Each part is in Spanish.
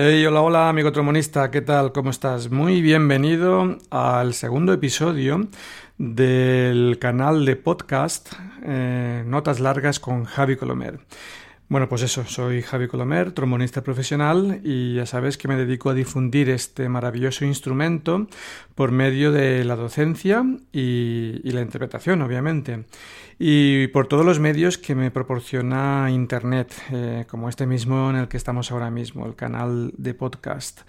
Hey, hola, hola, amigo tromonista, ¿qué tal? ¿Cómo estás? Muy bienvenido al segundo episodio del canal de podcast eh, Notas Largas con Javi Colomer. Bueno, pues eso, soy Javi Colomer, trombonista profesional y ya sabes que me dedico a difundir este maravilloso instrumento por medio de la docencia y, la interpretación, obviamente, y por todos los medios que me proporciona Internet, eh, como este mismo en el que estamos ahora mismo, el canal de podcast.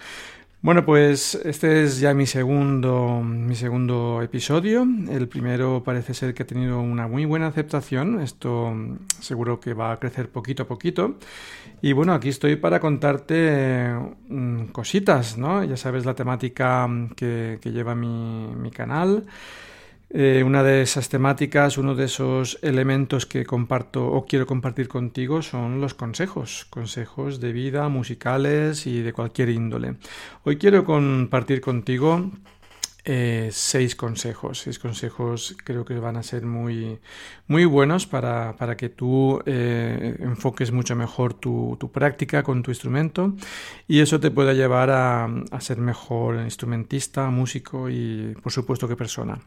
Bueno, pues este es ya mi segundo, mi segundo episodio. El primero parece ser que ha tenido una muy buena aceptación. Esto seguro que va a crecer poquito a poquito. Y bueno, aquí estoy para contarte mm, cositas, ¿no? Ya sabes la temática que, lleva mi, mi canal. Eh, una de esas temáticas, uno de esos elementos que comparto o quiero compartir contigo son los consejos, consejos de vida, musicales y de cualquier índole. Hoy quiero compartir contigo eh, seis consejos. Seis consejos creo que van a ser muy, muy buenos para, que tú eh, enfoques mucho mejor tu, práctica con tu instrumento y eso te pueda llevar a, a ser mejor instrumentista, músico y por supuesto que persona.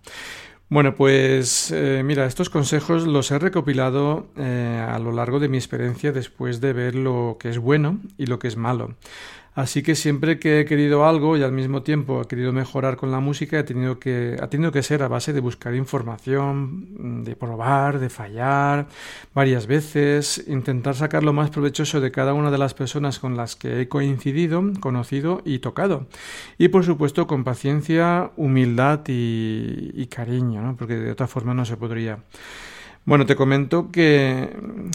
Bueno, pues eh, mira, estos consejos los he recopilado eh, a lo largo de mi experiencia después de ver lo que es bueno y lo que es malo. Así que siempre que he querido algo y al mismo tiempo he querido mejorar con la música, he tenido que, ha tenido que ser a base de buscar información, de probar, de fallar varias veces, intentar sacar lo más provechoso de cada una de las personas con las que he coincidido, conocido y tocado. Y por supuesto con paciencia, humildad y, cariño, ¿no? porque de otra forma no se podría. Bueno, te comento que,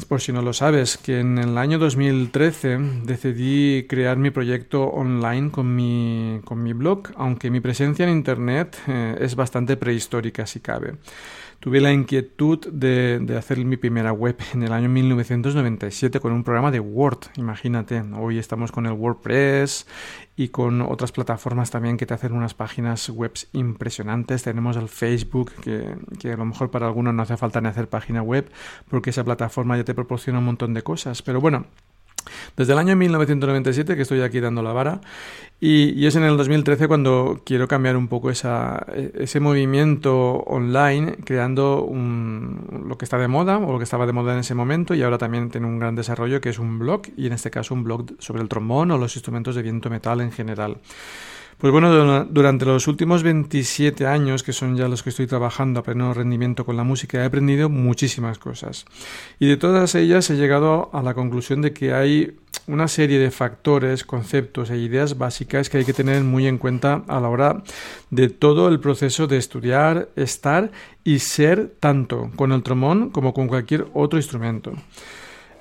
por si no lo sabes, que en el año 2013 decidí crear mi proyecto online con mi, con mi blog, aunque mi presencia en Internet eh, es bastante prehistórica, si cabe tuve la inquietud de, de, hacer mi primera web en el año 1997 con un programa de Word. Imagínate, hoy estamos con el WordPress y con otras plataformas también que te hacen unas páginas web impresionantes. Tenemos el Facebook, que, que a lo mejor para algunos no hace falta ni hacer página web porque esa plataforma ya te proporciona un montón de cosas. Pero bueno, desde el año 1997 que estoy aquí dando la vara y, es en el 2013 cuando quiero cambiar un poco esa, ese movimiento online creando lo que está de moda o lo que estaba de moda en ese momento y ahora también tiene un gran desarrollo que es un blog y en este caso un blog sobre el trombón o los instrumentos de viento metal en general. Pues bueno, durante los últimos 27 años, que son ya los que estoy trabajando a pleno rendimiento con la música, he aprendido muchísimas cosas. Y de todas ellas he llegado a la conclusión de que hay una serie de factores, conceptos e ideas básicas que hay que tener muy en cuenta a la hora de todo el proceso de estudiar, estar y ser tanto con el tromón como con cualquier otro instrumento.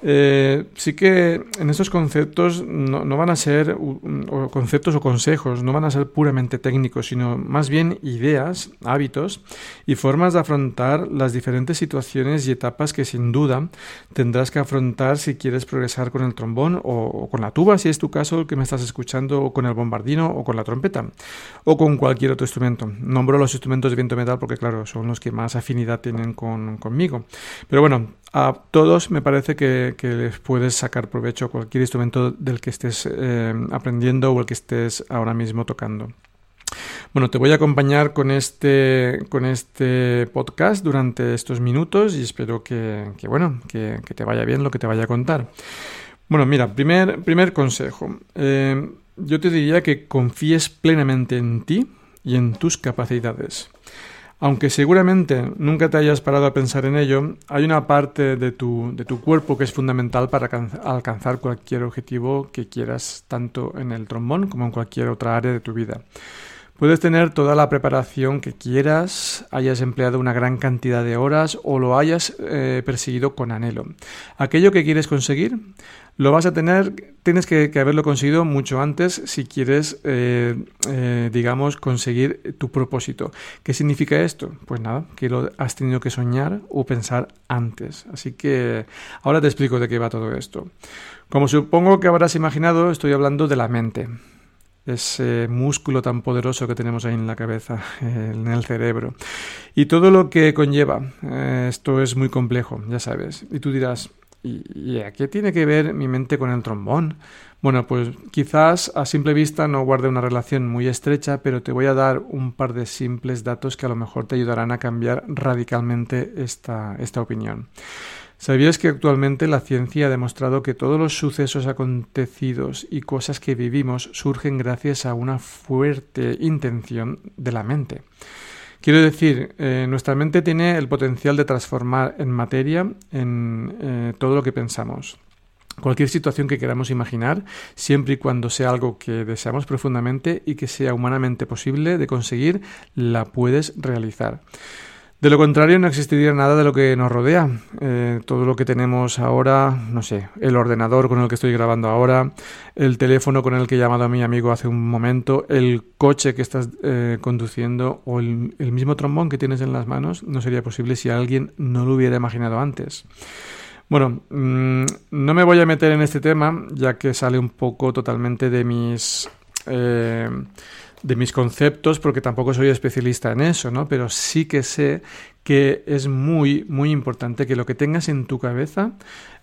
Eh, sí que en estos conceptos no, van a ser conceptos o consejos, no van a ser puramente técnicos, sino más bien ideas, hábitos y formas de afrontar las diferentes situaciones y etapas que sin duda tendrás que afrontar si quieres progresar con el trombón o, con la tuba, si es tu caso que me estás escuchando, o con el bombardino o con la trompeta, o con cualquier otro instrumento. Nombro los instrumentos de viento metal porque, claro, son los que más afinidad tienen conmigo. Pero bueno, a todos me parece que, les puedes sacar provecho a cualquier instrumento del que estés eh, aprendiendo o el que estés ahora mismo tocando. Bueno, te voy a acompañar con este, con este podcast durante estos minutos y espero que, bueno, que, te vaya bien lo que te vaya a contar. Bueno, mira, primer, primer consejo. Eh, yo te diría que confíes plenamente en ti y en tus capacidades. Aunque seguramente nunca te hayas parado a pensar en ello, hay una parte de tu, de tu cuerpo que es fundamental para alcanzar cualquier objetivo que quieras, tanto en el trombón como en cualquier otra área de tu vida. Puedes tener toda la preparación que quieras, hayas empleado una gran cantidad de horas o lo hayas eh, perseguido con anhelo. Aquello que quieres conseguir lo vas a tener, tienes que, haberlo conseguido mucho antes si quieres, eh, eh, digamos, conseguir tu propósito. ¿Qué significa esto? Pues nada, que lo has tenido que soñar o pensar antes. Así que ahora te explico de qué va todo esto. Como supongo que habrás imaginado, estoy hablando de la mente ese músculo tan poderoso que tenemos ahí en la cabeza, en el cerebro. Y todo lo que conlleva. Eh, esto es muy complejo, ya sabes. Y tú dirás, ¿y, a qué tiene que ver mi mente con el trombón? Bueno, pues quizás a simple vista no guarde una relación muy estrecha, pero te voy a dar un par de simples datos que a lo mejor te ayudarán a cambiar radicalmente esta, esta opinión. ¿Sabías que actualmente la ciencia ha demostrado que todos los sucesos acontecidos y cosas que vivimos surgen gracias a una fuerte intención de la mente? Quiero decir, eh, nuestra mente tiene el potencial de transformar en materia en eh, todo lo que pensamos. Cualquier situación que queramos imaginar, siempre y cuando sea algo que deseamos profundamente y que sea humanamente posible de conseguir, la puedes realizar. De lo contrario, no existiría nada de lo que nos rodea. Eh, todo lo que tenemos ahora, no sé, el ordenador con el que estoy grabando ahora, el teléfono con el que he llamado a mi amigo hace un momento, el coche que estás eh, conduciendo o el, mismo trombón que tienes en las manos, no sería posible si alguien no lo hubiera imaginado antes. Bueno, mm, no me voy a meter en este tema, ya que sale un poco totalmente de mis... Eh, de mis conceptos, porque tampoco soy especialista en eso, ¿no? Pero sí que sé que es muy, muy importante que lo que tengas en tu cabeza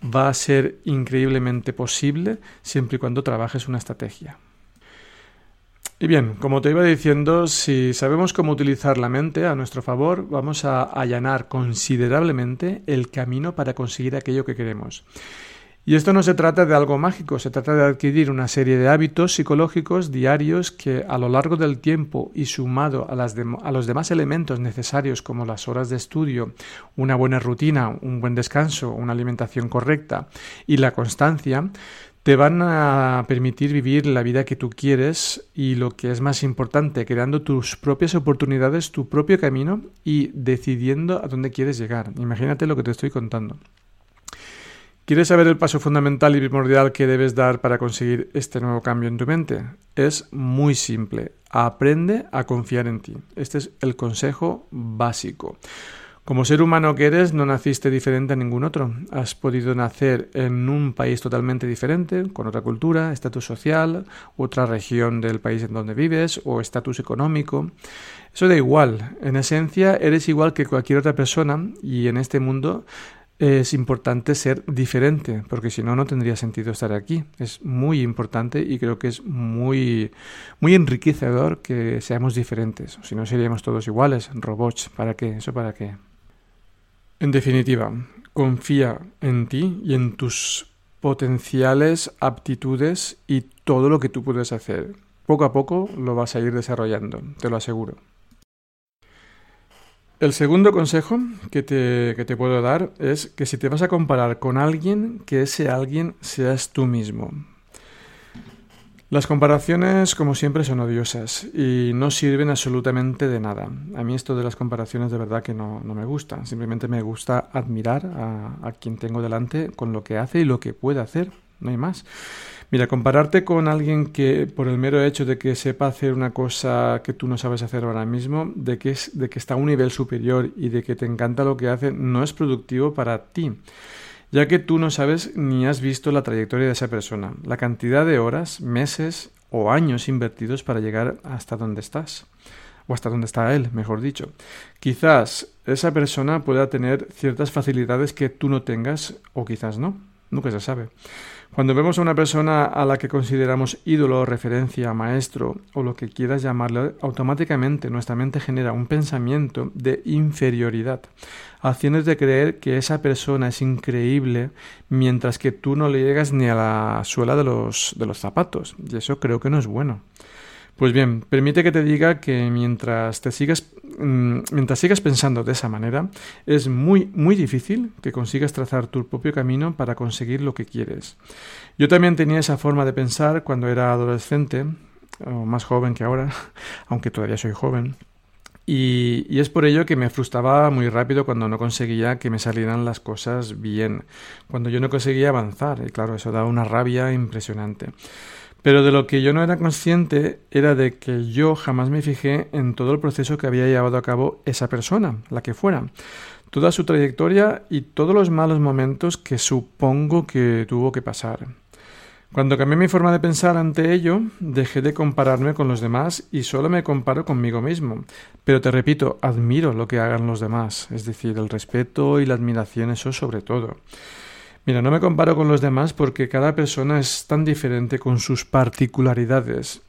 va a ser increíblemente posible siempre y cuando trabajes una estrategia. Y bien, como te iba diciendo, si sabemos cómo utilizar la mente a nuestro favor, vamos a allanar considerablemente el camino para conseguir aquello que queremos. Y esto no se trata de algo mágico, se trata de adquirir una serie de hábitos psicológicos diarios que a lo largo del tiempo y sumado a, las los demás elementos necesarios como las horas de estudio, una buena rutina, un buen descanso, una alimentación correcta y la constancia, te van a permitir vivir la vida que tú quieres y lo que es más importante, creando tus propias oportunidades, tu propio camino y decidiendo a dónde quieres llegar. Imagínate lo que te estoy contando. ¿Quieres saber el paso fundamental y primordial que debes dar para conseguir este nuevo cambio en tu mente? Es muy simple. Aprende a confiar en ti. Este es el consejo básico. Como ser humano que eres, no naciste diferente a ningún otro. Has podido nacer en un país totalmente diferente, con otra cultura, estatus social, otra región del país en donde vives o estatus económico. Eso da igual. En esencia, eres igual que cualquier otra persona y en este mundo es importante ser diferente, porque si no, no tendría sentido estar aquí. Es muy importante y creo que es muy, muy enriquecedor que seamos diferentes. Si no, seríamos todos iguales, robots. ¿Para qué? ¿Eso para qué? En definitiva, confía en ti y en tus potenciales aptitudes y todo lo que tú puedes hacer. Poco a poco lo vas a ir desarrollando, te lo aseguro. El segundo consejo que te, que te, puedo dar es que si te vas a comparar con alguien, que ese alguien seas tú mismo. Las comparaciones, como siempre, son odiosas y no sirven absolutamente de nada. A mí esto de las comparaciones de verdad que no, no me gusta. Simplemente me gusta admirar a, a quien tengo delante con lo que hace y lo que puede hacer. No hay más. Mira, compararte con alguien que por el mero hecho de que sepa hacer una cosa que tú no sabes hacer ahora mismo, de que, es, de que está a un nivel superior y de que te encanta lo que hace, no es productivo para ti, ya que tú no sabes ni has visto la trayectoria de esa persona, la cantidad de horas, meses o años invertidos para llegar hasta donde estás o hasta donde está él, mejor dicho. Quizás esa persona pueda tener ciertas facilidades que tú no tengas o quizás no, nunca se sabe. Cuando vemos a una persona a la que consideramos ídolo, referencia, maestro o lo que quieras llamarle, automáticamente nuestra mente genera un pensamiento de inferioridad, haciéndote creer que esa persona es increíble mientras que tú no le llegas ni a la suela de los, de los zapatos. Y eso creo que no es bueno. Pues bien, permite que te diga que mientras te sigas mm, mientras sigas pensando de esa manera, es muy muy difícil que consigas trazar tu propio camino para conseguir lo que quieres. Yo también tenía esa forma de pensar cuando era adolescente, o más joven que ahora, aunque todavía soy joven. Y, y, es por ello que me frustraba muy rápido cuando no conseguía que me salieran las cosas bien, cuando yo no conseguía avanzar. Y claro, eso daba una rabia impresionante. Pero de lo que yo no era consciente era de que yo jamás me fijé en todo el proceso que había llevado a cabo esa persona, la que fuera, toda su trayectoria y todos los malos momentos que supongo que tuvo que pasar. Cuando cambié mi forma de pensar ante ello, dejé de compararme con los demás y solo me comparo conmigo mismo. Pero te repito, admiro lo que hagan los demás, es decir, el respeto y la admiración, eso sobre todo. Mira, no me comparo con los demás porque cada persona es tan diferente con sus particularidades,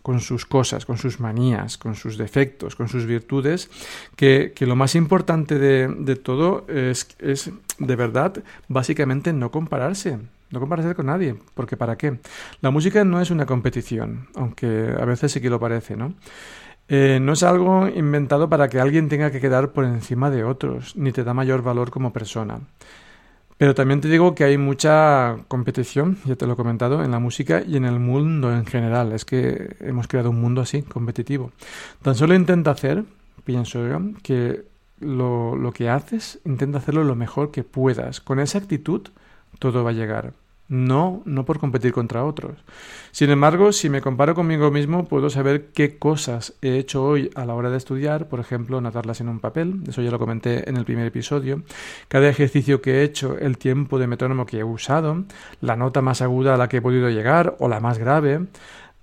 con sus cosas, con sus manías, con sus defectos, con sus virtudes, que, lo más importante de, todo es, es, de verdad, básicamente no compararse. No compararse con nadie, porque ¿para qué? La música no es una competición, aunque a veces sí que lo parece, ¿no? Eh, no es algo inventado para que alguien tenga que quedar por encima de otros, ni te da mayor valor como persona. Pero también te digo que hay mucha competición, ya te lo he comentado, en la música y en el mundo en general. Es que hemos creado un mundo así, competitivo. Tan solo intenta hacer, pienso yo, que lo, lo que haces, intenta hacerlo lo mejor que puedas. Con esa actitud, todo va a llegar no, no por competir contra otros. Sin embargo, si me comparo conmigo mismo, puedo saber qué cosas he hecho hoy a la hora de estudiar, por ejemplo, anotarlas en un papel, eso ya lo comenté en el primer episodio, cada ejercicio que he hecho, el tiempo de metrónomo que he usado, la nota más aguda a la que he podido llegar o la más grave,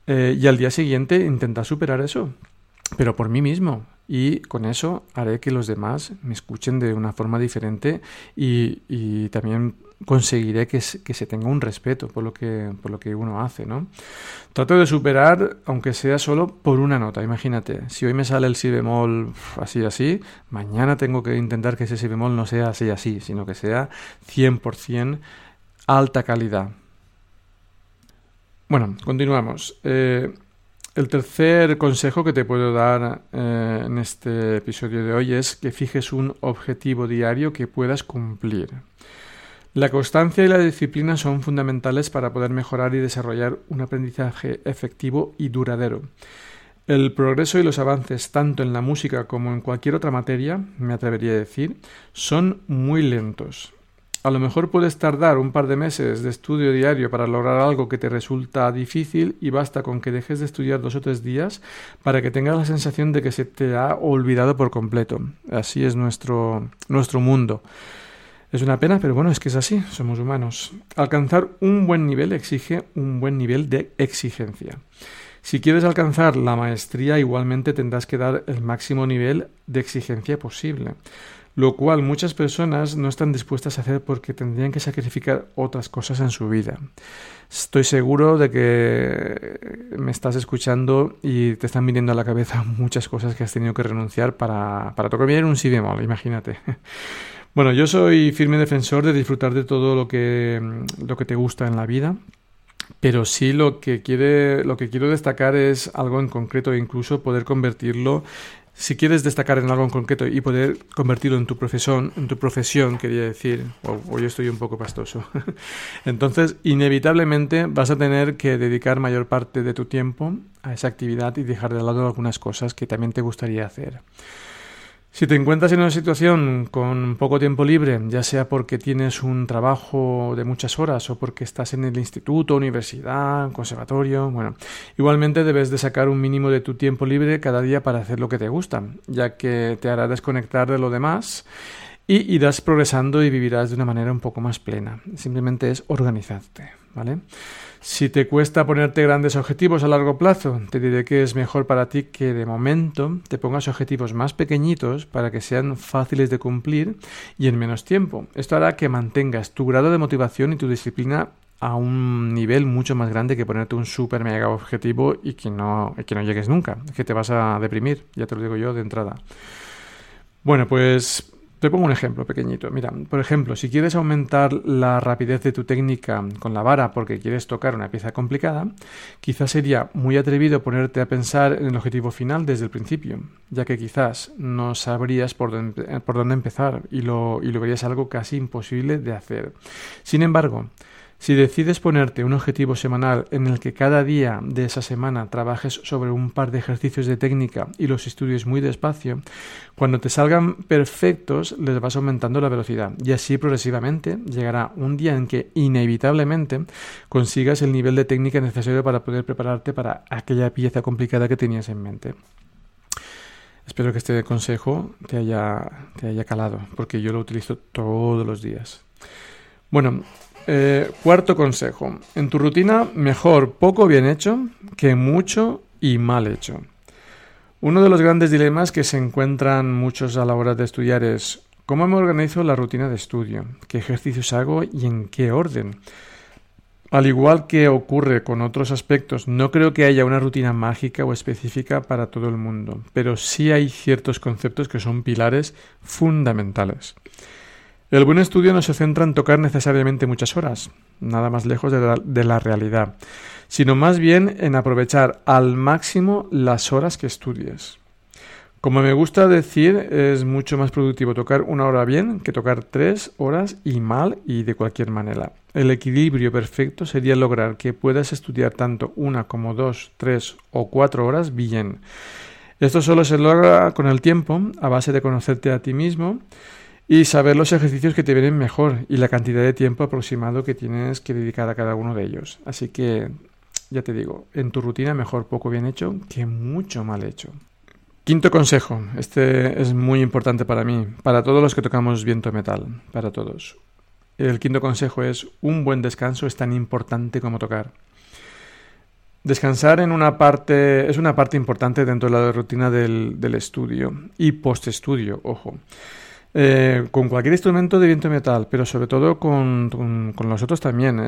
eh, y al día siguiente intentar superar eso, pero por mí mismo. Y con eso haré que los demás me escuchen de una forma diferente y, y también conseguiré que, se tenga un respeto por lo que, por lo que uno hace, ¿no? Trato de superar, aunque sea solo por una nota. Imagínate, si hoy me sale el si bemol así, así, mañana tengo que intentar que ese si bemol no sea así, así, sino que sea 100% alta calidad. Bueno, continuamos. Eh, el tercer consejo que te puedo dar eh, en este episodio de hoy es que fijes un objetivo diario que puedas cumplir. La constancia y la disciplina son fundamentales para poder mejorar y desarrollar un aprendizaje efectivo y duradero. El progreso y los avances, tanto en la música como en cualquier otra materia, me atrevería a decir, son muy lentos. A lo mejor puedes tardar un par de meses de estudio diario para lograr algo que te resulta difícil y basta con que dejes de estudiar dos o tres días para que tengas la sensación de que se te ha olvidado por completo. Así es nuestro, nuestro mundo. Es una pena, pero bueno, es que es así, somos humanos. Alcanzar un buen nivel exige un buen nivel de exigencia. Si quieres alcanzar la maestría, igualmente tendrás que dar el máximo nivel de exigencia posible, lo cual muchas personas no están dispuestas a hacer porque tendrían que sacrificar otras cosas en su vida. Estoy seguro de que me estás escuchando y te están viniendo a la cabeza muchas cosas que has tenido que renunciar para, para tocar bien un si bemol, imagínate. Bueno, yo soy firme defensor de disfrutar de todo lo que, mm, lo que te gusta en la vida, pero sí lo que, quiere, lo que quiero destacar es algo en concreto e incluso poder convertirlo si quieres destacar en algo en concreto y poder convertirlo en tu profesión, en tu profesión, quería decir, hoy estoy un poco pastoso. Entonces, inevitablemente vas a tener que dedicar mayor parte de tu tiempo a esa actividad y dejar de lado algunas cosas que también te gustaría hacer. Si te encuentras en una situación con poco tiempo libre, ya sea porque tienes un trabajo de muchas horas o porque estás en el instituto, universidad, conservatorio, bueno, igualmente debes de sacar un mínimo de tu tiempo libre cada día para hacer lo que te gusta, ya que te hará desconectar de lo demás y irás progresando y vivirás de una manera un poco más plena. Simplemente es organizarte, ¿vale? Si te cuesta ponerte grandes objetivos a largo plazo, te diré que es mejor para ti que de momento te pongas objetivos más pequeñitos para que sean fáciles de cumplir y en menos tiempo. Esto hará que mantengas tu grado de motivación y tu disciplina a un nivel mucho más grande que ponerte un super mega objetivo y que no, que no llegues nunca, que te vas a deprimir, ya te lo digo yo de entrada. Bueno, pues te pongo un ejemplo pequeño. Mira, por ejemplo, si quieres aumentar la rapidez de tu técnica con la vara porque quieres tocar una pieza complicada, quizás sería muy atrevido ponerte a pensar en el objetivo final desde el principio, ya que quizás no sabrías por dónde, empezar y lo, y lo verías algo casi imposible de hacer. Sin embargo, Si decides ponerte un objetivo semanal en el que cada día de esa semana trabajes sobre un par de ejercicios de técnica y los estudies muy despacio, cuando te salgan perfectos les vas aumentando la velocidad y así progresivamente llegará un día en que inevitablemente consigas el nivel de técnica necesario para poder prepararte para aquella pieza complicada que tenías en mente. Espero que este consejo te haya, te haya calado, porque yo lo utilizo todos los días. Bueno, eh, cuarto consejo. En tu rutina, mejor poco bien hecho que mucho y mal hecho. Uno de los grandes dilemas que se encuentran muchos a la hora de estudiar es ¿cómo me organizo la rutina de estudio? ¿Qué ejercicios hago y en qué orden? Al igual que ocurre con otros aspectos, no creo que haya una rutina mágica o específica para todo el mundo, pero sí hay ciertos conceptos que son pilares fundamentales. El buen estudio no se centra en tocar necesariamente muchas horas, nada más lejos de la, realidad, sino más bien en aprovechar al máximo las horas que estudies. Como me gusta decir, es mucho más productivo tocar una hora bien que tocar tres horas y mal y de cualquier manera. El equilibrio perfecto sería lograr que puedas estudiar tanto una como dos, tres o cuatro horas bien. Esto solo se logra con el tiempo, a base de conocerte a ti mismo, y saber los ejercicios que te vienen mejor y la cantidad de tiempo aproximado que tienes que dedicar a cada uno de ellos. Así que, ya te digo, en tu rutina mejor poco bien hecho que mucho mal hecho. Quinto consejo, este es muy importante para mí, para todos los que tocamos viento metal, para todos. El quinto consejo es un buen descanso es tan importante como tocar. Descansar en una parte es una parte importante dentro de la rutina del, del estudio y post-estudio, ojo. Eh, con cualquier instrumento de viento metal, pero sobre todo con, con, los otros también.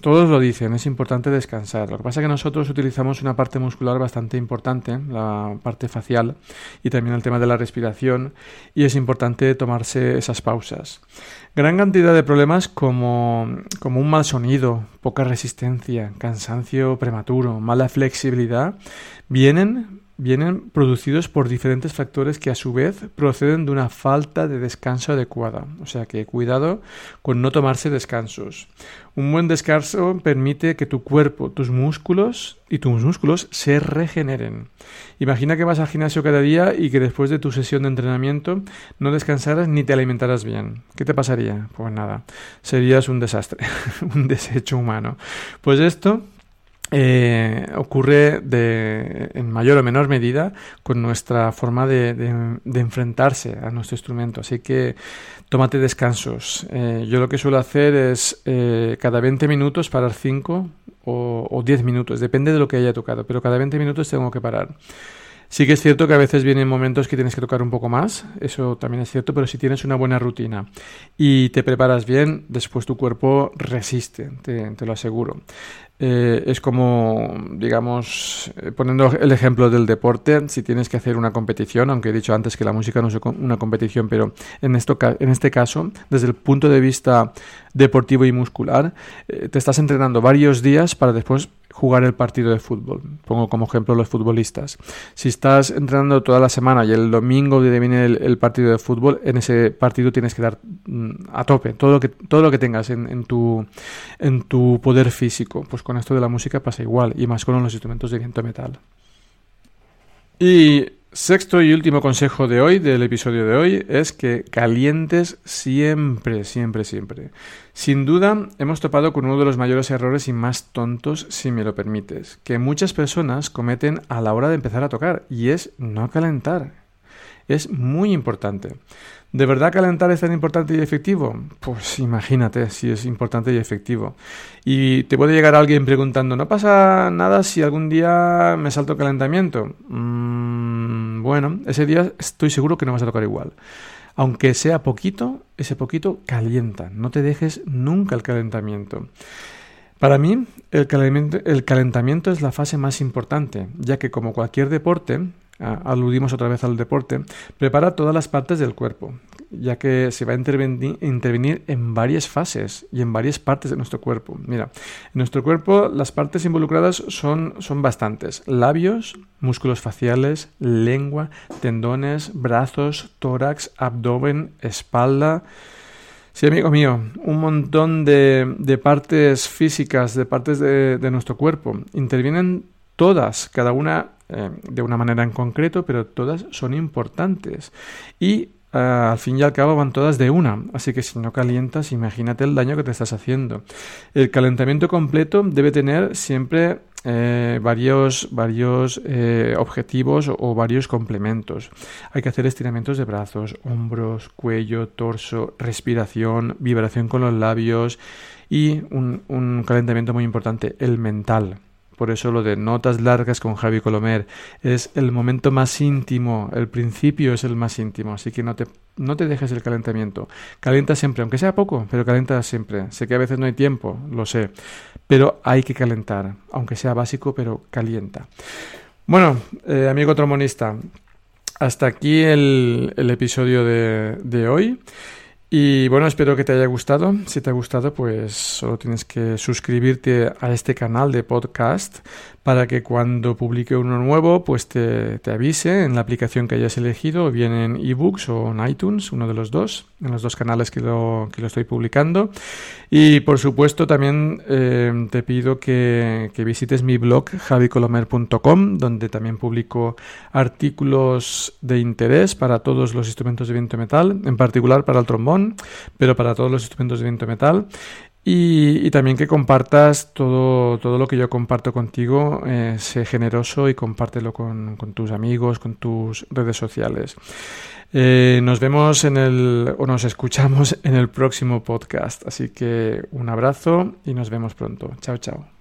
Todos lo dicen, es importante descansar. Lo que pasa es que nosotros utilizamos una parte muscular bastante importante, la parte facial, y también el tema de la respiración, y es importante tomarse esas pausas. Gran cantidad de problemas como, como un mal sonido, poca resistencia, cansancio prematuro, mala flexibilidad, vienen vienen producidos por diferentes factores que a su vez proceden de una falta de descanso adecuada. O sea que cuidado con no tomarse descansos. Un buen descanso permite que tu cuerpo, tus músculos y tus músculos se regeneren. Imagina que vas al gimnasio cada día y que después de tu sesión de entrenamiento no descansaras ni te alimentaras bien. ¿Qué te pasaría? Pues nada, serías un desastre, un desecho humano. Pues esto eh, ocurre de, en mayor o menor medida con nuestra forma de, de, enfrentarse a nuestro instrumento. Así que tómate descansos. Eh, yo lo que suelo hacer es eh, cada 20 minutos parar 5 o, o 10 minutos, depende de lo que haya tocado, pero cada 20 minutos tengo que parar. Sí que es cierto que a veces vienen momentos que tienes que tocar un poco más, eso también es cierto, pero si tienes una buena rutina y te preparas bien, después tu cuerpo resiste, te, te lo aseguro. Eh, es como, digamos, eh, poniendo el ejemplo del deporte, si tienes que hacer una competición, aunque he dicho antes que la música no es una competición, pero en, esto, en este caso, desde el punto de vista deportivo y muscular, eh, te estás entrenando varios días para después jugar el partido de fútbol. Pongo como ejemplo los futbolistas. Si estás entrenando toda la semana y el domingo viene el, partido de fútbol, en ese partido tienes que dar mm, a tope todo lo que, todo lo que tengas en, tu, en tu poder físico. Pues con esto de la música pasa igual, y más con los instrumentos de viento metal. Y Sexto y último consejo de hoy, del episodio de hoy, es que calientes siempre, siempre, siempre. Sin duda, hemos topado con uno de los mayores errores y más tontos, si me lo permites, que muchas personas cometen a la hora de empezar a tocar, y es no calentar. Es muy importante. ¿De verdad calentar es tan importante y efectivo? Pues imagínate si es importante y efectivo. Y te puede llegar alguien preguntando, ¿no pasa nada si algún día me salto calentamiento? Mm, bueno, ese día estoy seguro que no vas a tocar igual. Aunque sea poquito, ese poquito calienta. No te dejes nunca el calentamiento. Para mí, el calentamiento, el calentamiento es la fase más importante, ya que como cualquier deporte, aludimos otra vez al deporte, prepara todas las partes del cuerpo, ya que se va a intervenir, en varias fases y en varias partes de nuestro cuerpo. Mira, en nuestro cuerpo las partes involucradas son, son bastantes. Labios, músculos faciales, lengua, tendones, brazos, tórax, abdomen, espalda Sí, amigo mío, un montón de, partes físicas, de partes de, nuestro cuerpo. Intervienen todas, cada una eh, de una manera en concreto, pero todas son importantes. Y eh, al fin y al cabo van todas de una, así que si no calientas, imagínate el daño que te estás haciendo. El calentamiento completo debe tener siempre eh, varios, varios objetivos o, varios complementos. Hay que hacer estiramientos de brazos, hombros, cuello, torso, respiración, vibración con los labios y un, un calentamiento muy importante, el mental. Por eso lo de notas largas con Javi Colomer es el momento más íntimo, el principio es el más íntimo, así que no te, no te dejes el calentamiento. Calienta siempre, aunque sea poco, pero calienta siempre. Sé que a veces no hay tiempo, lo sé, pero hay que calentar, aunque sea básico, pero calienta. Bueno, eh, amigo tromonista, hasta aquí el, episodio de, de hoy. Y bueno, espero que te haya gustado. Si te ha gustado, pues solo tienes que suscribirte a este canal de podcast para que cuando publique uno nuevo, pues te, avise en la aplicación que hayas elegido, bien en ebooks o en iTunes, uno de los dos, en los dos canales que lo, que lo estoy publicando. Y por supuesto, también eh, te pido que, que, visites mi blog javicolomer.com, donde también publico artículos de interés para todos los instrumentos de viento metal, en particular para el trombón, pero para todos los instrumentos de viento metal. Y, también que compartas todo, todo, lo que yo comparto contigo, eh, sé generoso y compártelo con, tus amigos, con tus redes sociales. Eh, nos vemos en el, o nos escuchamos en el próximo podcast. Así que un abrazo y nos vemos pronto. Chao, chao.